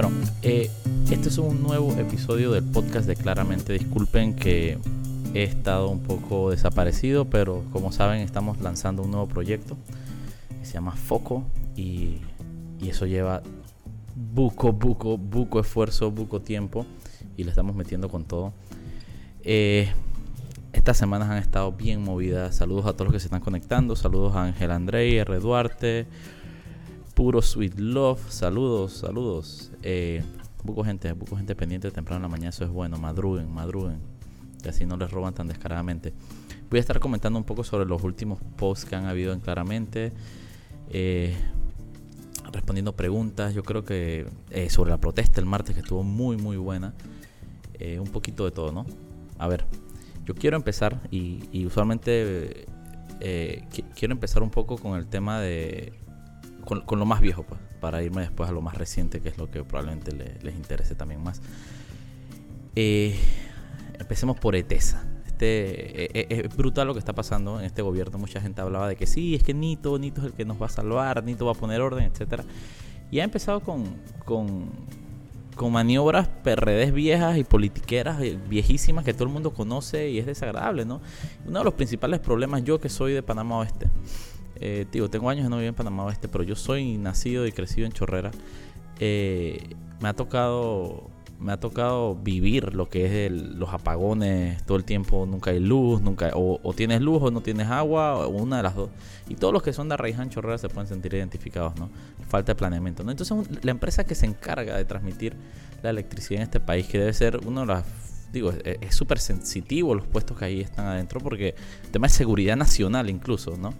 Bueno, eh, este es un nuevo episodio del podcast de Claramente. Disculpen que he estado un poco desaparecido, pero como saben estamos lanzando un nuevo proyecto que se llama Foco y, y eso lleva buco, buco, buco esfuerzo, buco tiempo y le estamos metiendo con todo. Eh, estas semanas han estado bien movidas. Saludos a todos los que se están conectando. Saludos a Ángel Andrei, R. Duarte, Puro Sweet Love. Saludos, saludos. Eh, gente, buco gente pendiente temprano en la mañana. Eso es bueno. Madruguen, madruguen. Que así no les roban tan descaradamente. Voy a estar comentando un poco sobre los últimos posts que han habido en Claramente. Eh, respondiendo preguntas. Yo creo que eh, sobre la protesta el martes, que estuvo muy, muy buena. Eh, un poquito de todo, ¿no? A ver, yo quiero empezar y, usualmente eh, quiero empezar un poco con el tema de. Con, lo más viejo, pues, para irme después a lo más reciente, que es lo que probablemente les interese también más. empecemos por ETESA. Este, es brutal lo que está pasando en este gobierno. Mucha gente hablaba de que sí, es que Nito, Nito es el que nos va a salvar, Nito va a poner orden, etcétera. Y ha empezado con, con, con maniobras perredes viejas y politiqueras viejísimas que todo el mundo conoce y es desagradable, ¿no? Uno de los principales problemas, yo que soy de Panamá Oeste, eh, digo, tengo años de no vivir en Panamá Oeste, pero yo soy nacido y crecido en Chorrera, eh, me ha tocado me ha tocado vivir lo que es los apagones todo el tiempo, nunca hay luz, nunca o, tienes luz o no tienes agua, o una de las dos. Y todos los que son de Arraiján Chorrera se pueden sentir identificados, ¿no? Falta de planeamiento, ¿no? Entonces la empresa que se encarga de transmitir la electricidad en este país, que debe ser uno de las digo, es súper sensitivo los puestos que ahí están adentro porque el tema de seguridad nacional incluso, ¿no?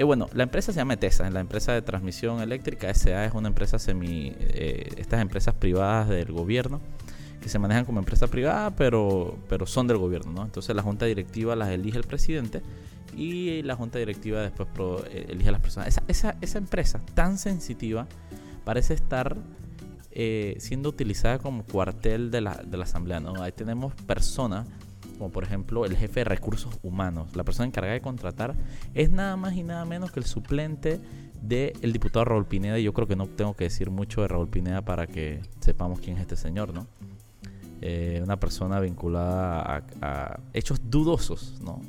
Eh, bueno, la empresa se llama ETESA, la empresa de transmisión eléctrica. SA es una empresa semi. Eh, estas empresas privadas del gobierno que se manejan como empresa privada, pero, pero son del gobierno, ¿no? Entonces la junta directiva las elige el presidente y la junta directiva después eh, elige a las personas. Esa, esa, esa empresa tan sensitiva parece estar siendo utilizada como cuartel de la, de la asamblea, ¿no? Ahí tenemos personas como por ejemplo el jefe de recursos humanos, la persona encargada de contratar, es nada más y nada menos que el suplente del diputado Raúl Pineda. Y yo creo que no tengo que decir mucho de Raúl Pineda para que sepamos quién es este señor, ¿no? Eh, una persona vinculada a, hechos dudosos, ¿no?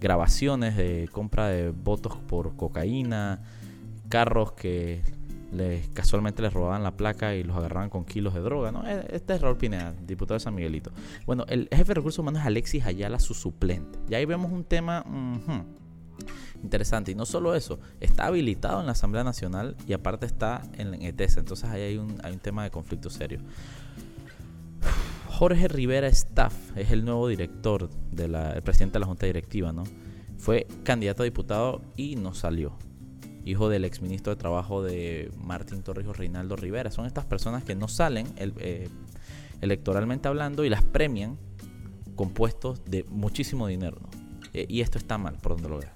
Grabaciones de compra de votos por cocaína, carros que les, casualmente les robaban la placa y los agarraban con kilos de droga, ¿no? E, este es Raúl Pineda, diputado de San Miguelito. Bueno, el jefe de recursos humanos es Alexis Ayala, su suplente. Y ahí vemos un tema interesante. Y no solo eso, está habilitado en la Asamblea Nacional y aparte está en ETESA. Entonces ahí hay un, hay un tema de conflicto serio. Jorge Rivera Staff es el nuevo director, del presidente de la Junta Directiva, ¿no? Fue candidato a diputado y no salió hijo del exministro de Trabajo de Martín Torrijos Reinaldo Rivera. Son estas personas que no salen eh, electoralmente hablando y las premian con puestos de muchísimo dinero. Eh, y esto está mal, por donde lo veas.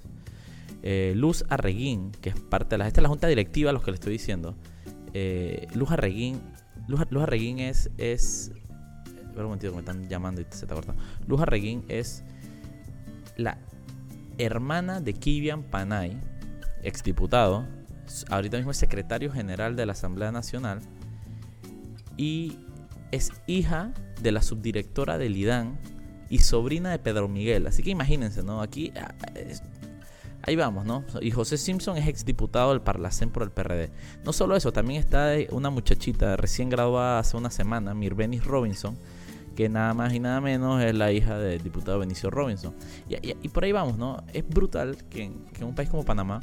Eh, Luz Arreguín, que es parte de la, esta es la junta directiva, los que le estoy diciendo. Luz Arreguín, Luz, Arreguín es, es un momentito me están llamando y se está cortando. Luz Arreguín es la hermana de Kivian Panay, exdiputado, ahorita mismo es secretario general de la Asamblea Nacional y es hija de la subdirectora del IDAN y sobrina de Pedro Miguel. Así que imagínense, ¿no? Aquí ah, ahí vamos, ¿no? Y José Simpson es exdiputado del Parlacén por el PRD. No solo eso, también está una muchachita recién graduada hace una semana, Mirbenis Robinson, que nada más y nada menos es la hija del diputado Benicio Robinson. Y, por ahí vamos, ¿no? Es brutal que en un país como Panamá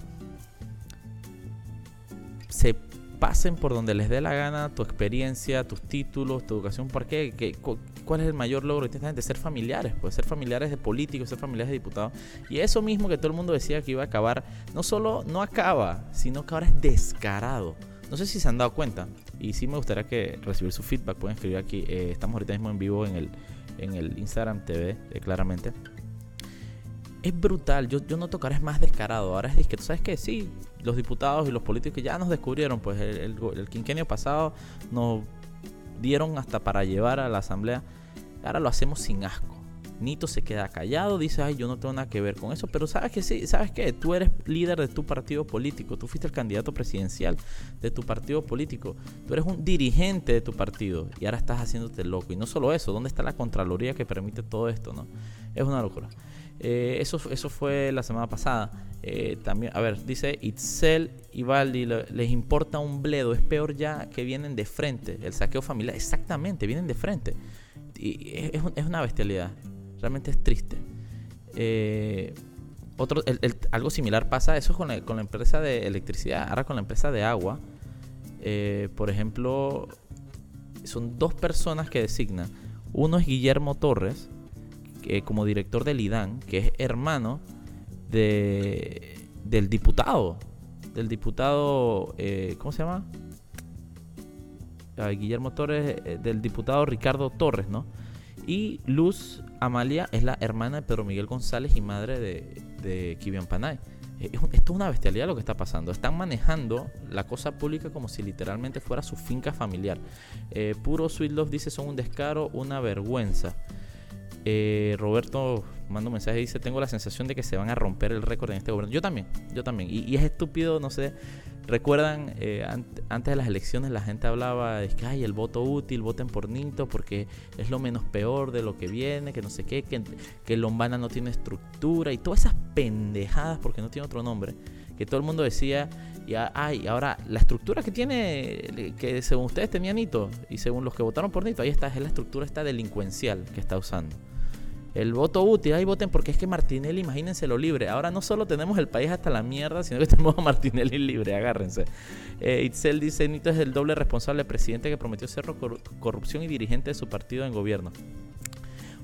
se pasen por donde les dé la gana tu experiencia, tus títulos, tu educación. ¿Por qué? ¿Cuál es el mayor logro de esta gente? Ser familiares, pues ser familiares de políticos, ser familiares de diputados. Y eso mismo que todo el mundo decía que iba a acabar, no solo no acaba, sino que ahora es descarado. No sé si se han dado cuenta. Y sí me gustaría que recibir su feedback. Pueden escribir aquí. Eh, estamos ahorita mismo en vivo en el, en el Instagram TV, claramente es brutal. Yo, yo noto que ahora es más descarado. Ahora es ¿tú sabes qué? Sí, los diputados y los políticos ya nos descubrieron, pues el, el, quinquenio pasado nos dieron hasta para llevar a la asamblea. Ahora lo hacemos sin asco. Nito se queda callado, dice, ay, yo no tengo nada que ver con eso, pero sabes que sí, sabes que tú eres líder de tu partido político, tú fuiste el candidato presidencial de tu partido político, tú eres un dirigente de tu partido y ahora estás haciéndote loco. Y no solo eso, ¿dónde está la Contraloría que permite todo esto? no Es una locura. Eh, eso, eso fue la semana pasada. Eh, también, a ver, dice Itzel y Valdi, les importa un bledo, es peor ya que vienen de frente. El saqueo familiar, exactamente, vienen de frente. Y es, es una bestialidad. Realmente es triste. Eh, otro, algo similar pasa eso con con la, empresa de electricidad, ahora con la empresa de agua. Por ejemplo, son dos personas que designan. Uno es Guillermo Torres, que, como director del IDAN, que es hermano de, del diputado. Del diputado, eh, ¿cómo se llama? Guillermo Torres, del diputado Ricardo Torres, ¿no? Y Luz Amalia es la hermana de Pedro Miguel González y madre de, de Panay. Eh, esto es una bestialidad lo que está pasando. Están manejando la cosa pública como si literalmente fuera su finca familiar. Eh, puro Sweet Love dice son un descaro, una vergüenza. Eh, Roberto manda un mensaje y dice tengo la sensación de que se van a romper el récord en este gobierno. Yo también, yo también. y es estúpido, no sé Recuerdan, eh, antes de las elecciones la gente hablaba de que hay el voto útil, voten por Nito porque es lo menos peor de lo que viene, que no sé qué, que, que Lombana no tiene estructura y todas esas pendejadas porque no tiene otro nombre, que todo el mundo decía, y ay, ahora la estructura que tiene, que según ustedes tenía Nito y según los que votaron por Nito, ahí está, es la estructura esta delincuencial que está usando. El voto útil, ahí voten porque es que Martinelli, imagínense lo libre. Ahora no solo tenemos el país hasta la mierda, sino que tenemos a Martinelli libre, agárrense. Eh, Itzel dice, Nito es el doble responsable presidente que prometió ser corrupción y dirigente de su partido en gobierno.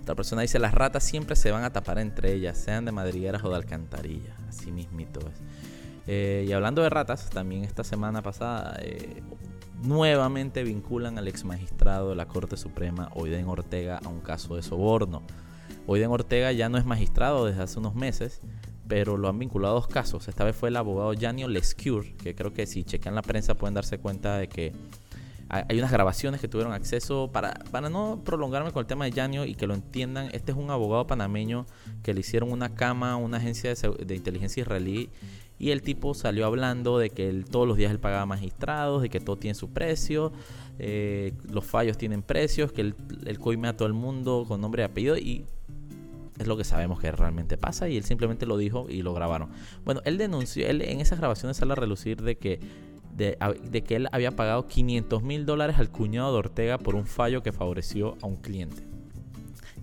Otra persona dice, las ratas siempre se van a tapar entre ellas, sean de madrigueras o de alcantarilla. Así mismito es. Eh, y hablando de ratas, también esta semana pasada eh, nuevamente vinculan al ex magistrado de la Corte Suprema, Oiden Ortega, a un caso de soborno. Oiden Ortega ya no es magistrado desde hace unos meses, pero lo han vinculado a dos casos. Esta vez fue el abogado Janio Lescure, que creo que si chequean la prensa pueden darse cuenta de que hay unas grabaciones que tuvieron acceso. Para, para no prolongarme con el tema de Janio y que lo entiendan, este es un abogado panameño que le hicieron una cama a una agencia de, inteligencia israelí y el tipo salió hablando de que él, todos los días él pagaba magistrados, de que todo tiene su precio, eh, los fallos tienen precios, que él, él coime a todo el mundo con nombre y apellido y es lo que sabemos que realmente pasa y él simplemente lo dijo y lo grabaron. Bueno, él denunció, él en esas grabaciones sale a relucir de que, de, de que él había pagado 500 mil dólares al cuñado de Ortega por un fallo que favoreció a un cliente.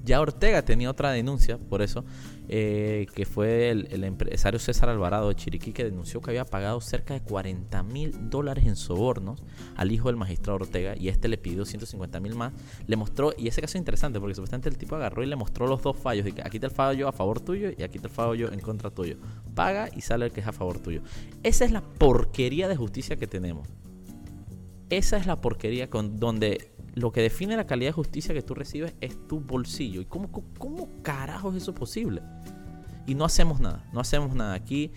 Ya Ortega tenía otra denuncia por eso, eh, que fue el, empresario César Alvarado de Chiriquí, que denunció que había pagado cerca de 40 mil dólares en sobornos al hijo del magistrado Ortega y este le pidió 150 mil más. Le mostró, y ese caso es interesante porque supuestamente el tipo agarró y le mostró los dos fallos: de que aquí te el fallo a favor tuyo y aquí te el fallo en contra tuyo. Paga y sale el que es a favor tuyo. Esa es la porquería de justicia que tenemos. Esa es la porquería con donde lo que define la calidad de justicia que tú recibes es tu bolsillo. ¿Y cómo, cómo carajo es eso posible? Y no hacemos nada, no hacemos nada aquí.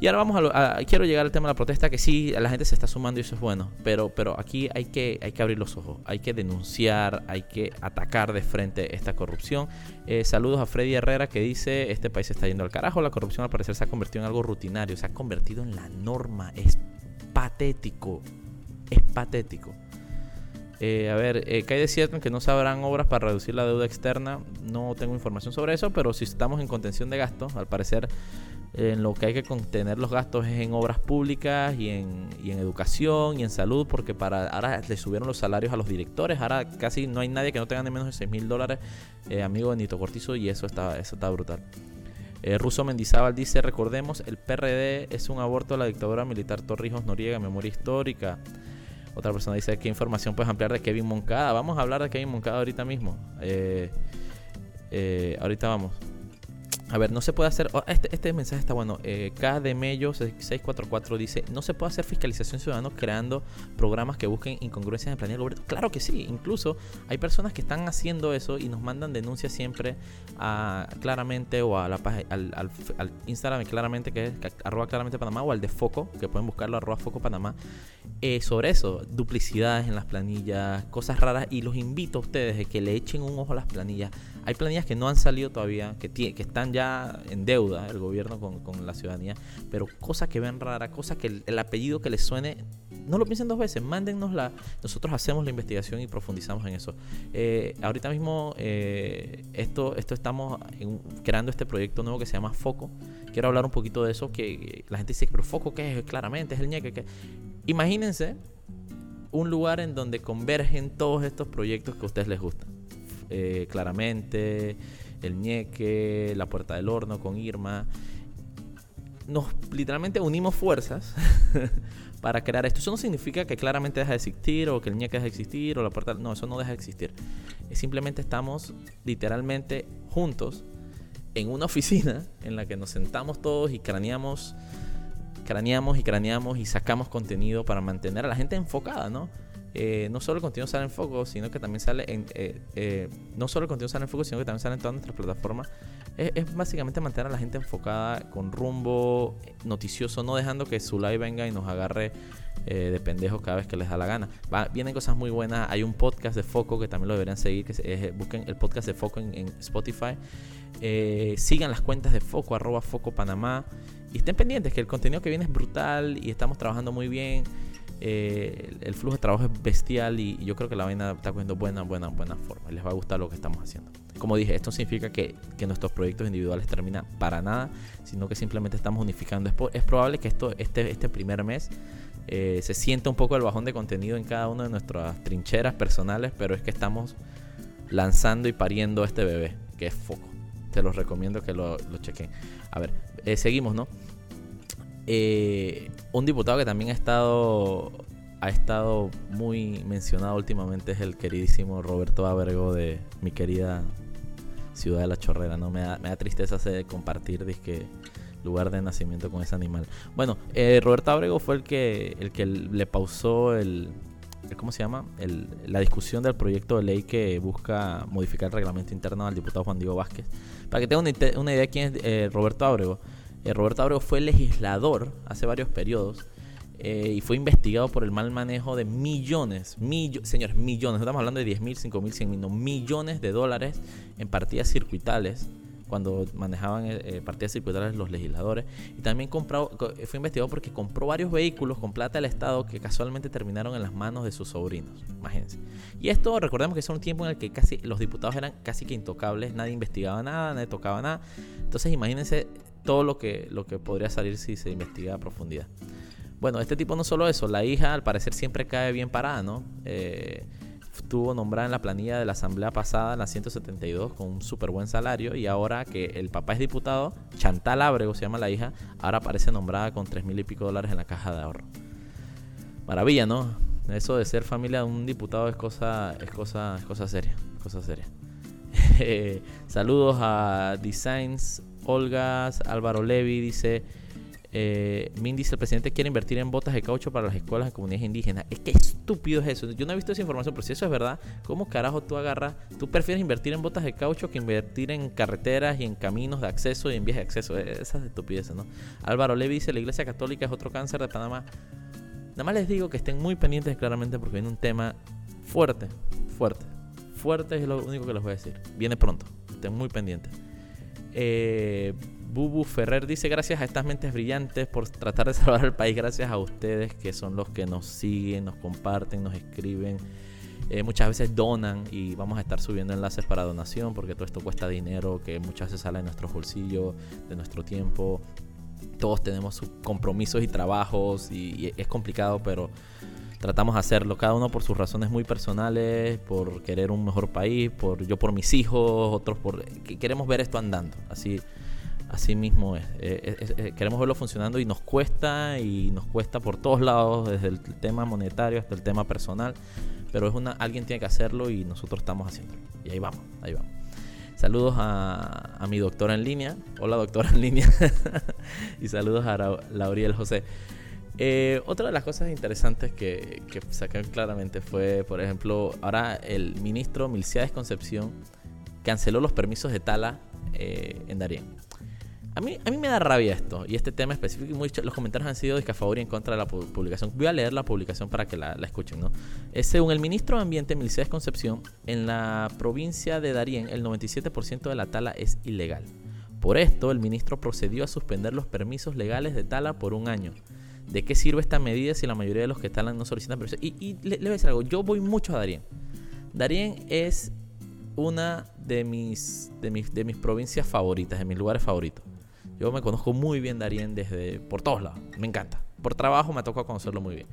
Y ahora vamos a, quiero llegar al tema de la protesta, que sí, la gente se está sumando y eso es bueno, pero, pero aquí hay que, hay que abrir los ojos, hay que denunciar, hay que atacar de frente esta corrupción. Eh, saludos a Freddy Herrera que dice, este país se está yendo al carajo, la corrupción al parecer se ha convertido en algo rutinario, se ha convertido en la norma, es patético, es patético. Eh, a ver, eh, ¿qué hay de cierto en que no se habrán obras para reducir la deuda externa? No tengo información sobre eso, pero si estamos en contención de gastos, al parecer en lo que hay que contener los gastos es en obras públicas y en, educación y en salud, porque para ahora le subieron los salarios a los directores, ahora casi no hay nadie que no tenga de menos de 6 mil dólares, eh, amigo de Nito Cortizo, y eso está, eso está brutal. Eh, Mendizábal dice, recordemos, el PRD es un aborto a la dictadura militar Torrijos Noriega, memoria histórica. Otra persona dice, ¿qué información puedes ampliar de Kevin Moncada? Vamos a hablar de Kevin Moncada ahorita mismo. Eh, eh, ahorita vamos. A ver, no se puede hacer. Oh, este, este, mensaje está bueno. Eh, K de Mello 644 dice: No se puede hacer fiscalización ciudadana creando programas que busquen incongruencias en el gobierno. Claro que sí. Incluso hay personas que están haciendo eso y nos mandan denuncias siempre a claramente o a la al, al, al Instagram claramente que es arroba claramente Panamá o al de Foco, que pueden buscarlo arroba Foco Panamá. Eh, sobre eso, duplicidades en las planillas, cosas raras. Y los invito a ustedes a que le echen un ojo a las planillas Hay planillas que no han salido todavía, que, que están ya en deuda el gobierno con, con la ciudadanía, pero cosas que ven rara, cosas que el, apellido que les suene, no lo piensen dos veces, mándennosla. Nosotros hacemos la investigación y profundizamos en eso. Eh, ahorita mismo eh, esto, esto estamos creando este proyecto nuevo que se llama Foco. Quiero hablar un poquito de eso, que la gente dice, pero Foco, ¿qué es? Claramente, es el ñeque. que Imagínense un lugar en donde convergen todos estos proyectos que a ustedes les gustan. Eh, claramente, el ñeque, la puerta del horno con Irma. Nos literalmente unimos fuerzas para crear esto. Eso no significa que claramente deja de existir o que el ñeque deja de existir o la puerta... No, eso no deja de existir. Simplemente estamos literalmente juntos en una oficina en la que nos sentamos todos y craneamos craneamos y craneamos y sacamos contenido para mantener a la gente enfocada, ¿no? Eh, no solo el contenido sale en foco, sino que también sale en. Eh, eh, no solo el contenido en foco, sino que también sale en todas nuestras plataformas. Es, básicamente mantener a la gente enfocada con rumbo noticioso, no dejando que su live venga y nos agarre de pendejos cada vez que les da la gana. vienen cosas muy buenas. Hay un podcast de foco que también lo deberían seguir. Que busquen el podcast de foco en, en Spotify. sigan las cuentas de foco, arroba foco Panamá. Y estén pendientes que el contenido que viene es brutal y estamos trabajando muy bien. Eh, el, flujo de trabajo es bestial y, yo creo que la vaina está cogiendo buena, buena, buena forma. Les va a gustar lo que estamos haciendo. Como dije, esto significa que, que nuestros proyectos individuales terminan para nada, sino que simplemente estamos unificando. Es, es probable que esto, este, este primer mes eh, se sienta un poco el bajón de contenido en cada una de nuestras trincheras personales, pero es que estamos lanzando y pariendo este bebé, que es Foco. Te los recomiendo que lo, lo chequen. A ver, eh, seguimos, ¿no? Eh, un diputado que también ha estado ha estado muy mencionado últimamente es el queridísimo Roberto Abrego de mi querida ciudad de la Chorrera, ¿no? Me da, me da tristeza de compartir disque lugar de nacimiento con ese animal. Bueno, eh, Roberto Abrego fue el que el que le pausó el, ¿cómo se llama? El, la discusión del proyecto de ley que busca modificar el reglamento interno al diputado Juan Diego Vázquez. Para que tengan una, una idea de quién es eh, Roberto Abrego. Eh, Roberto Abreu fue legislador hace varios periodos eh, y fue investigado por el mal manejo de millones, señores, millones, no estamos hablando de 10 mil, 5 mil, 100 mil, no, millones de dólares en partidas circuitales cuando manejaban eh, partidas circuitales los legisladores. Y también compró, fue investigado porque compró varios vehículos con plata del Estado que casualmente terminaron en las manos de sus sobrinos. Imagínense. Y esto, recordemos que es un tiempo en el que casi los diputados eran casi que intocables, nadie investigaba nada, nadie tocaba nada. Entonces imagínense todo lo que, lo que podría salir si se investiga a profundidad. Bueno, este tipo no solo eso, la hija al parecer siempre cae bien parada, ¿no? Eh, estuvo nombrada en la planilla de la asamblea pasada, en la 172, con un súper buen salario. Y ahora que el papá es diputado, Chantal Ábrego se llama la hija, ahora aparece nombrada con 3 mil y pico dólares en la caja de ahorro. Maravilla, ¿no? Eso de ser familia de un diputado es cosa, es cosa, es cosa seria. Cosa seria. saludos a Designs Olga Álvaro Levi dice, eh, Min dice, el presidente quiere invertir en botas de caucho para las escuelas de comunidades indígenas. Es que estúpido es eso. Yo no he visto esa información, pero si eso es verdad, ¿cómo carajo tú agarras? Tú prefieres invertir en botas de caucho que invertir en carreteras y en caminos de acceso y en vías de acceso. E-, esas estupideces, ¿no? Álvaro Levi dice, la iglesia católica es otro cáncer de Panamá. Nada más les digo que estén muy pendientes claramente porque viene un tema fuerte, fuerte. Fuerte es lo único que les voy a decir. Viene pronto. Estén muy pendientes. Eh, Bubu Ferrer dice gracias a estas mentes brillantes por tratar de salvar al país, gracias a ustedes que son los que nos siguen, nos comparten, nos escriben. Eh, muchas veces donan y vamos a estar subiendo enlaces para donación porque todo esto cuesta dinero que muchas veces sale de nuestros bolsillos, de nuestro tiempo. Todos tenemos sus compromisos y trabajos y es complicado, pero tratamos de hacerlo, cada uno por sus razones muy personales, por querer un mejor país, por yo por mis hijos, otros por queremos ver esto andando, así así mismo es. Eh, queremos verlo funcionando y nos cuesta y nos cuesta por todos lados, desde el tema monetario hasta el tema personal, pero es una alguien tiene que hacerlo y nosotros estamos haciéndolo. Y ahí vamos, ahí vamos. Saludos a, a mi doctora en línea. Hola doctora en línea. y saludos a Lauriel José. Eh, otra de las cosas interesantes que, que saqué claramente fue, por ejemplo, ahora el ministro Milciades Concepción canceló los permisos de tala eh, en Darien. A mí, a mí me da rabia esto y este tema específico. Muchos, los comentarios han sido de a favor y en contra de la publicación. Voy a leer la publicación para que la, escuchen. ¿no? según el ministro de Ambiente, Milicés Concepción, en la provincia de Darién, el 97% de la tala es ilegal. Por esto, el ministro procedió a suspender los permisos legales de tala por un año. ¿De qué sirve esta medida si la mayoría de los que talan no solicitan permisos? Y, le, voy a decir algo. Yo voy mucho a Darién. Darién es una de mis, de mis, de mis provincias favoritas, de mis lugares favoritos. Yo me conozco muy bien Darien desde por todos lados. Me encanta. Por trabajo me toca conocerlo muy bien.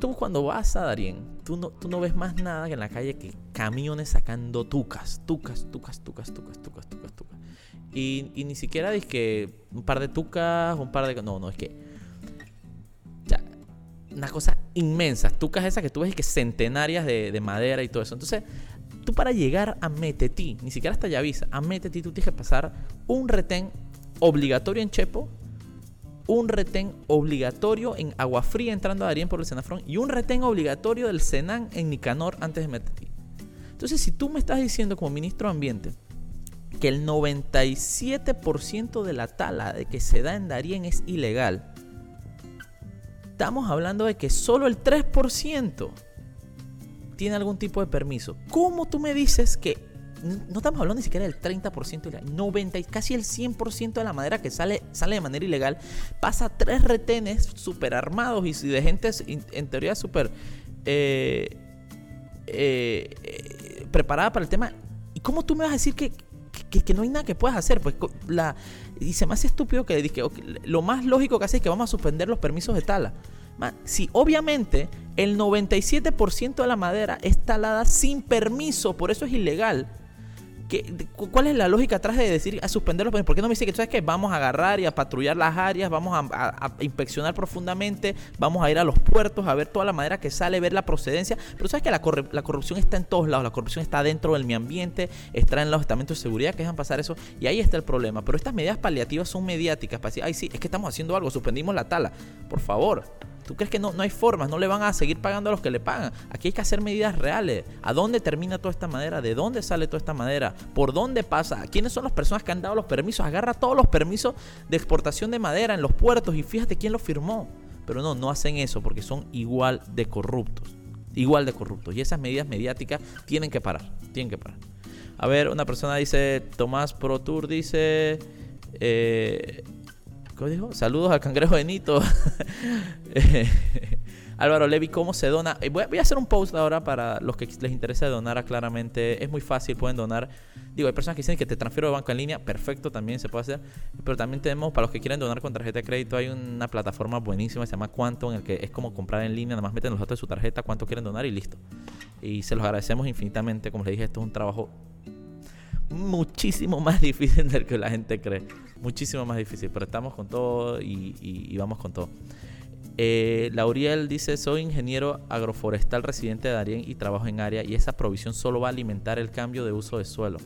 Tú cuando vas a Darien, tú no, tú no ves más nada que en la calle que camiones sacando tucas, tucas, tucas, tucas, tucas, tucas, tucas, tucas. Y, y ni siquiera dices que un par de tucas, un par de... No, no, es que... Ya, una cosa inmensa. Tucas esas que tú ves que centenarias de, de madera y todo eso. Entonces, tú para llegar a Metetí, ni siquiera hasta Yavisa, a Metetí tú tienes que pasar un retén obligatorio en Chepo, un retén obligatorio en Agua Fría entrando a Darien por el Senafrón y un retén obligatorio del Senan en Nicanor antes de Metetí. Entonces, si tú me estás diciendo como ministro de Ambiente que el 97% de la tala de que se da en Darien es ilegal, estamos hablando de que solo el 3% tiene algún tipo de permiso. ¿Cómo tú me dices que no estamos hablando ni siquiera del 30% ilegal, 90, casi el 100% de la madera que sale, sale de manera ilegal, pasa tres retenes super armados y de gente en teoría súper eh, eh, eh, preparada para el tema. ¿Y cómo tú me vas a decir que, que, no hay nada que puedas hacer? Pues la, y se me hace estúpido que, que lo más lógico que hace es que vamos a suspender los permisos de tala. Si obviamente el 97% de la madera es talada sin permiso, por eso es ilegal ¿Cuál es la lógica atrás de decir a suspenderlos? ¿Por qué no me dice que sabes que vamos a agarrar y a patrullar las áreas, vamos a, inspeccionar profundamente, vamos a ir a los puertos a ver toda la madera que sale, ver la procedencia? Pero sabes que la, corrupción está en todos lados, la corrupción está dentro del medio ambiente, está en los estamentos de seguridad que dejan pasar eso y ahí está el problema. Pero estas medidas paliativas son mediáticas para decir, ay sí, es que estamos haciendo algo, suspendimos la tala. Por favor, ¿Tú crees que no, no hay formas? ¿No le van a seguir pagando a los que le pagan? Aquí hay que hacer medidas reales. ¿A dónde termina toda esta madera? ¿De dónde sale toda esta madera? ¿Por dónde pasa? ¿Quiénes son las personas que han dado los permisos? Agarra todos los permisos de exportación de madera en los puertos y fíjate quién los firmó. Pero no, no hacen eso porque son igual de corruptos. Igual de corruptos. Y esas medidas mediáticas tienen que parar. Tienen que parar. A ver, una persona dice, Tomás Pro Tour dice... Eh, ¿Cómo dijo? Saludos al cangrejo de Nito. Álvaro Levi, ¿cómo se dona? Eh, voy a, hacer un post ahora para los que les interesa donar claramente. Es muy fácil, pueden donar. Digo, hay personas que dicen que te transfiero de banco en línea. Perfecto, también se puede hacer. Pero también tenemos, para los que quieren donar con tarjeta de crédito, hay una plataforma buenísima, se llama Quantum, en el que es como comprar en línea. Nada más meten los datos de su tarjeta, cuánto quieren donar y listo. Y se los agradecemos infinitamente. Como les dije, esto es un trabajo muchísimo más difícil del que la gente cree. Muchísimo más difícil, pero estamos con todo y, vamos con todo. Eh, Lauriel dice, soy ingeniero agroforestal residente de Darien y trabajo en área y esa provisión solo va a alimentar el cambio de uso de suelo.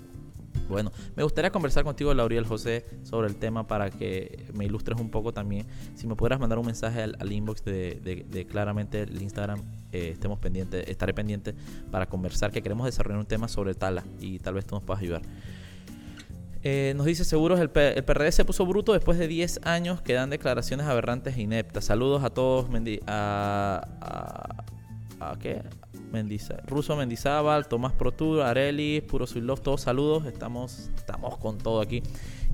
Bueno, me gustaría conversar contigo, Lauriel José, sobre el tema para que me ilustres un poco también. Si me pudieras mandar un mensaje al, inbox de, claramente el Instagram, eh, estemos pendientes, estaré pendiente para conversar, que queremos desarrollar un tema sobre tala y tal vez tú nos puedas ayudar. Eh, nos dice seguros, el, PRD se puso bruto después de 10 años que dan declaraciones aberrantes e ineptas. Saludos a todos, a, ¿a qué? Mendiza, Ruso Mendizábal, Tomás Protur, Areli, Puro Love, todos saludos, estamos, estamos con todo aquí.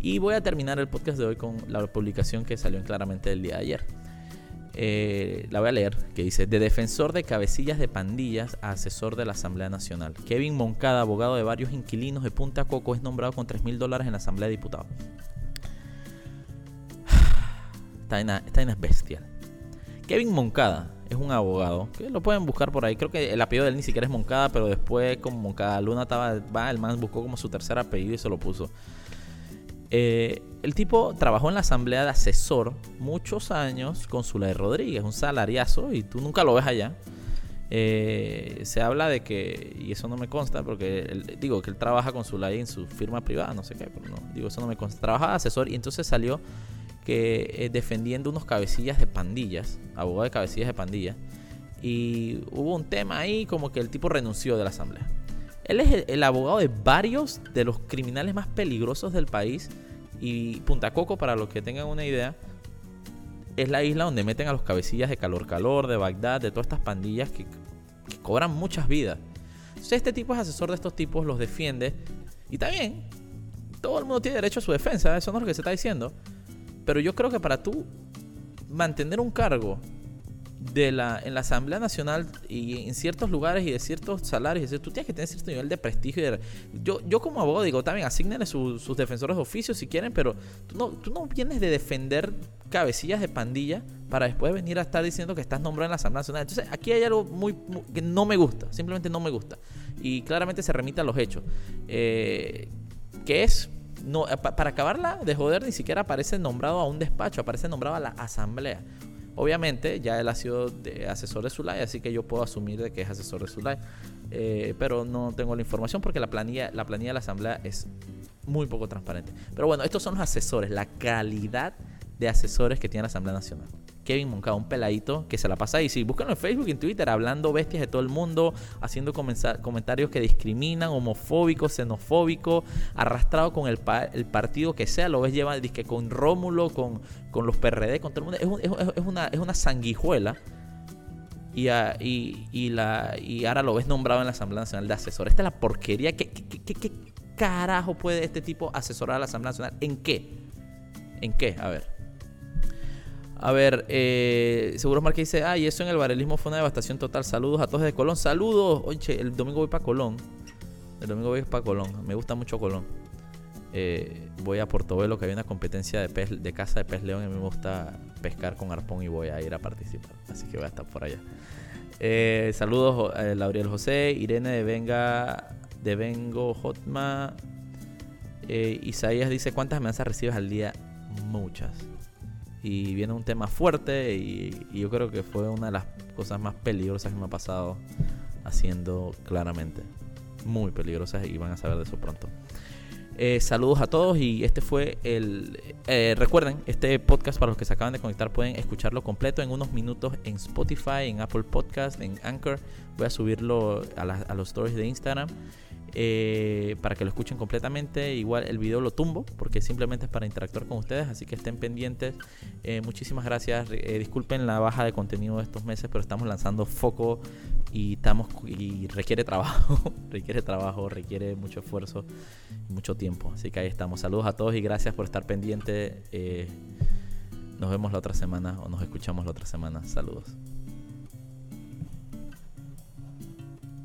Y voy a terminar el podcast de hoy con la publicación que salió claramente el día de ayer. Eh, la voy a leer, que dice, de defensor de cabecillas de pandillas a asesor de la Asamblea Nacional. Kevin Moncada, abogado de varios inquilinos de Punta Coco, es nombrado con 3 mil dólares en la Asamblea de Diputados. Esta vaina es bestial. Kevin Moncada es un abogado, que lo pueden buscar por ahí. Creo que el apellido de él ni siquiera es Moncada, pero después como Moncada Luna estaba, va, el man buscó como su tercer apellido y se lo puso. Eh, el tipo trabajó en la asamblea de asesor muchos años con Zulay Rodríguez, un salariazo, y tú nunca lo ves allá. Eh, se habla de que, y eso no me consta, porque digo que él trabaja con Zulay en su firma privada, no sé qué, pero no, digo, eso no me consta. Trabaja de asesor y entonces salió que eh, defendiendo unos cabecillas de pandillas, abogado de cabecillas de pandillas, y hubo un tema ahí como que el tipo renunció de la asamblea. Él es el, abogado de varios de los criminales más peligrosos del país Y Punta Coco, para los que tengan una idea, es la isla donde meten a los cabecillas de Calor Calor, de Bagdad, de todas estas pandillas que, cobran muchas vidas. Entonces este tipo es asesor de estos tipos, los defiende. Y también, todo el mundo tiene derecho a su defensa, eso no es lo que se está diciendo. Pero yo creo que para tú mantener un cargo de la, en la Asamblea Nacional y en ciertos lugares y de ciertos salarios, tú tienes que tener cierto nivel de prestigio. yo, yo como abogado digo, también asignenle sus defensores de oficio si quieren, pero tú no, tú no vienes de defender cabecillas de pandilla para después venir a estar diciendo que estás nombrado en la Asamblea Nacional. Entonces aquí hay algo muy, que no me gusta, simplemente no me gusta. Y claramente se remite a los hechos. Eh, que es no, para acabarla de joder, ni siquiera aparece nombrado a un despacho, aparece nombrado a la asamblea. Obviamente, ya él ha sido asesor de Zulay, así que yo puedo asumir de que es asesor de Zulay. Eh, pero no tengo la información porque la planilla, la planilla de la asamblea es muy poco transparente. Pero bueno, estos son los asesores, la calidad de asesores que tiene la Asamblea Nacional. Kevin Moncada, un peladito que se la pasa ahí. Sí, búsquenlo en Facebook y en Twitter, hablando bestias de todo el mundo, haciendo comentarios que discriminan, homofóbicos, xenofóbicos, arrastrado con el, partido que sea. Lo ves lleva que con Rómulo, con, los PRD, con todo el mundo. Es, una, es una sanguijuela. Y, y, la, ahora lo ves nombrado en la Asamblea Nacional de Asesores. Esta es la porquería. ¿Qué, qué, qué carajo puede este tipo asesorar a la Asamblea Nacional? ¿En qué? ¿En qué? A ver. A ver, eh, Seguros Marque dice, ay, eso en el barelismo fue una devastación total. Saludos a todos de Colón. Saludos. Oye, el domingo voy para Colón. El domingo voy para Colón. Me gusta mucho Colón. Eh, voy a Portobelo, que hay una competencia de, pez, de caza de pez león. Y a me gusta pescar con arpón y voy a ir a participar. Así que voy a estar por allá. Eh, saludos, eh, Lauriel José, Irene de Venga, de Vengo Hotma. Isaías dice, ¿cuántas amenazas recibes al día? Muchas y viene un tema fuerte y, yo creo que fue una de las cosas más peligrosas que me ha pasado haciendo claramente. Muy peligrosas y van a saber de eso pronto. Eh, saludos a todos y este fue el... Eh, recuerden, este podcast para los que se acaban de conectar pueden escucharlo completo en unos minutos en Spotify, en Apple Podcast, en Anchor. Voy a subirlo a, a los stories de Instagram. Eh, para que lo escuchen completamente. Igual el video lo tumbo porque simplemente es para interactuar con ustedes, así que estén pendientes. Eh, muchísimas gracias. Eh, disculpen la baja de contenido de estos meses, pero estamos lanzando foco y estamos y requiere trabajo, requiere trabajo, requiere mucho esfuerzo mucho tiempo. Así que ahí estamos. Saludos a todos y gracias por estar pendiente. nos vemos la otra semana o nos escuchamos la otra semana. Saludos.